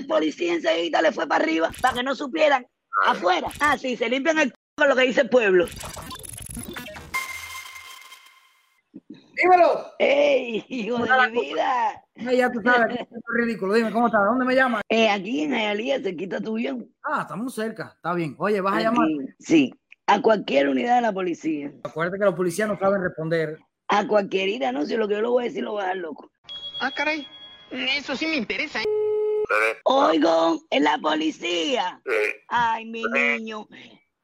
el policía enseguida le fue para arriba para que no supieran afuera. Ah, sí, se limpian el c con lo que dice el pueblo. Dímelo. ¡Ey, hijo de mi vida! Ya tú sabes, esto es ridículo. Dime, ¿cómo estás? ¿Dónde me llamas? Eh, aquí en Hialeah, cerquita tuyo. Ah, estamos cerca. Está bien. Oye, vas a llamar. Sí, a cualquier unidad de la policía. Acuérdate que los policías no saben responder. A cualquier ida, no, si lo que yo le voy a decir lo va a dar loco. Ah, caray. Eso sí me interesa. ¿eh? Oigo, es la policía. Ay, mi niño.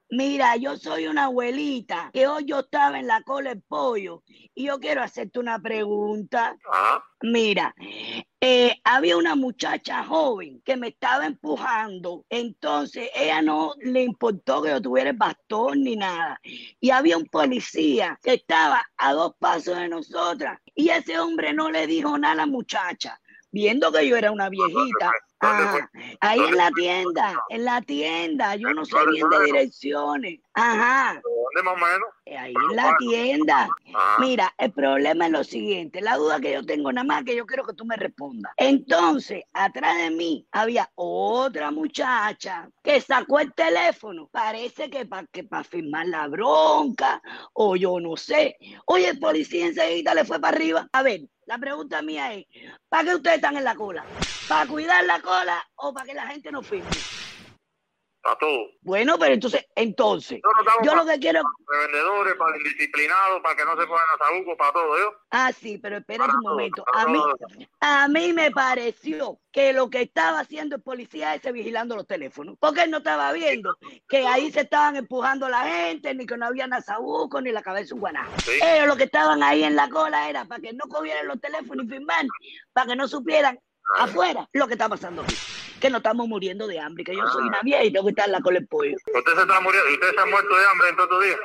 Mira, yo soy una abuelita que hoy yo estaba en la cola del pollo y yo quiero hacerte una pregunta. Mira, eh, había una muchacha joven que me estaba empujando, entonces ella no le importó que yo tuviera el bastón ni nada. Y había un policía que estaba a dos pasos de nosotras y ese hombre no le dijo nada a la muchacha, viendo que yo era una viejita. Ajá, ahí en la tienda, en la tienda, yo no sé bien de direcciones. Ajá. ¿Dónde más o menos? Eh, Ahí en la tienda. Mira, el problema es lo siguiente, la duda que yo tengo nada más que yo quiero que tú me respondas. Entonces, atrás de mí había otra muchacha que sacó el teléfono, parece que para que para firmar la bronca o yo no sé. Oye, el policía enseguida le fue para arriba. A ver, la pregunta mía es, ¿para qué ustedes están en la cola? ¿Para cuidar la cola o para que la gente no firme? Para todo. Bueno, pero entonces, entonces, yo lo que quiero Para vendedores, para indisciplinados, para que no se pongan a sabuco, para todo, ¿yo? Ah, sí, pero espérate Para un todo, momento. A mí, a mí me pareció que lo que estaba haciendo el policía ese vigilando los teléfonos, porque él no estaba viendo que ahí se estaban empujando la gente, ni que no había nazabuco, ni la cabeza un guanajo. Sí. Ellos lo que estaban ahí en la cola era para que no cogieran los teléfonos y firmar, para que no supieran afuera lo que está pasando aquí. Que nos estamos muriendo de hambre, que yo soy una vieja y tengo que estar en la cola del pollo. Usted se está muriendo, usted se ha muerto de hambre en estos días.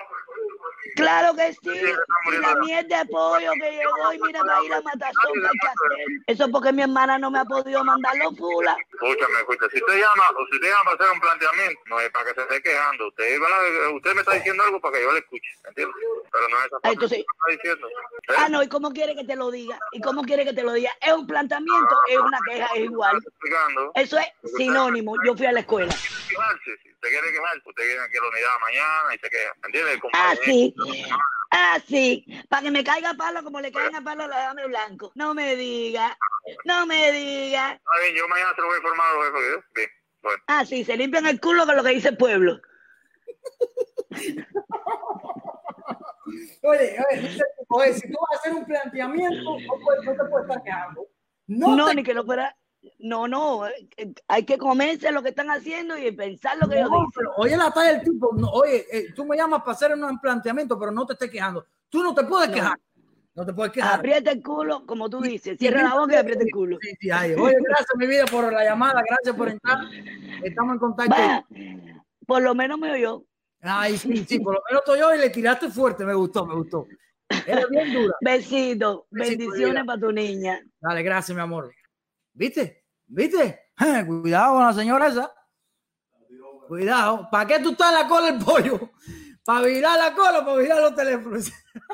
Claro que sí, y la mierda de pollo que llegó y mira para ir a matazón que hay que hacer. Eso es porque mi hermana no me ha podido mandar los fulas. Escúchame, escúchame. Si usted llama, o si usted llama para hacer un planteamiento, no es para que se esté quejando. Usted, usted me está diciendo algo para que yo le escuche, ¿entiende? Pero no es esa forma entonces- que está diciendo. ¿Eh? Ah, no, ¿y cómo quiere que te lo diga? ¿Y cómo quiere que te lo diga? Es un planteamiento, es una queja, es igual. Eso es sinónimo. Yo fui a la escuela. Quejarse. Si usted quiere quejarse, usted viene aquí a la unidad mañana y se queja. ¿Entiende? Así, compañero- así, para que me caiga palo como le caen a palo a la dama de blanco. No me diga, no me diga. Está bien, yo mañana se lo voy a informar a los jefes. ¿eh? Bien, bueno. Ah, sí, se limpian el culo con lo que dice el pueblo. Oye, oye, si tú vas a hacer un planteamiento, no, puedes- no te puedes estar quejando. No, No, te- ni que lo fuera. No, no, eh, hay que comerse lo que están haciendo y pensar lo que ellos no, dicen. pero oye la talla del tipo. no, oye, eh, tú me llamas para hacer un planteamiento, pero no te estés quejando. Tú no te puedes No. quejar. No te puedes quejar. Aprieta el culo, como tú dices. Cierra la boca y aprieta el culo. Sí, sí, ay, Oye, gracias, mi vida, por la llamada. Gracias por entrar. Estamos en contacto. Por lo menos me oyó. Ay, sí, sí, por lo menos estoy yo y le tiraste fuerte. Me gustó, me gustó. Eres bien dura. Besito, Besito, bendiciones para tu niña. Dale, gracias, mi amor. ¿Viste? ¿Viste? Cuidado con la señora esa. Cuidado. ¿Para qué tú estás en la cola del pollo? ¿Para virar la cola o para virar los teléfonos?